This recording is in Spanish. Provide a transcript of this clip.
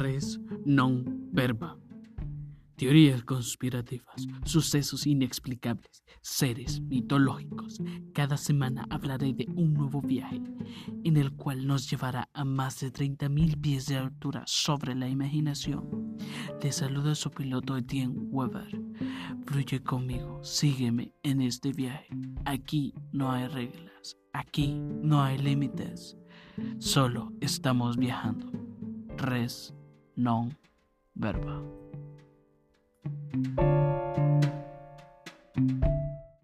res non verba. Teorías conspirativas, sucesos inexplicables, seres mitológicos. Cada semana hablaré de un nuevo viaje en el cual nos llevará a más de 30.000 pies de altura sobre la imaginación. Te saluda su piloto Etienne Weber. Fluye conmigo, sígueme en este viaje. Aquí no hay reglas, aquí no hay límites. Solo estamos viajando. Res non verba. thank you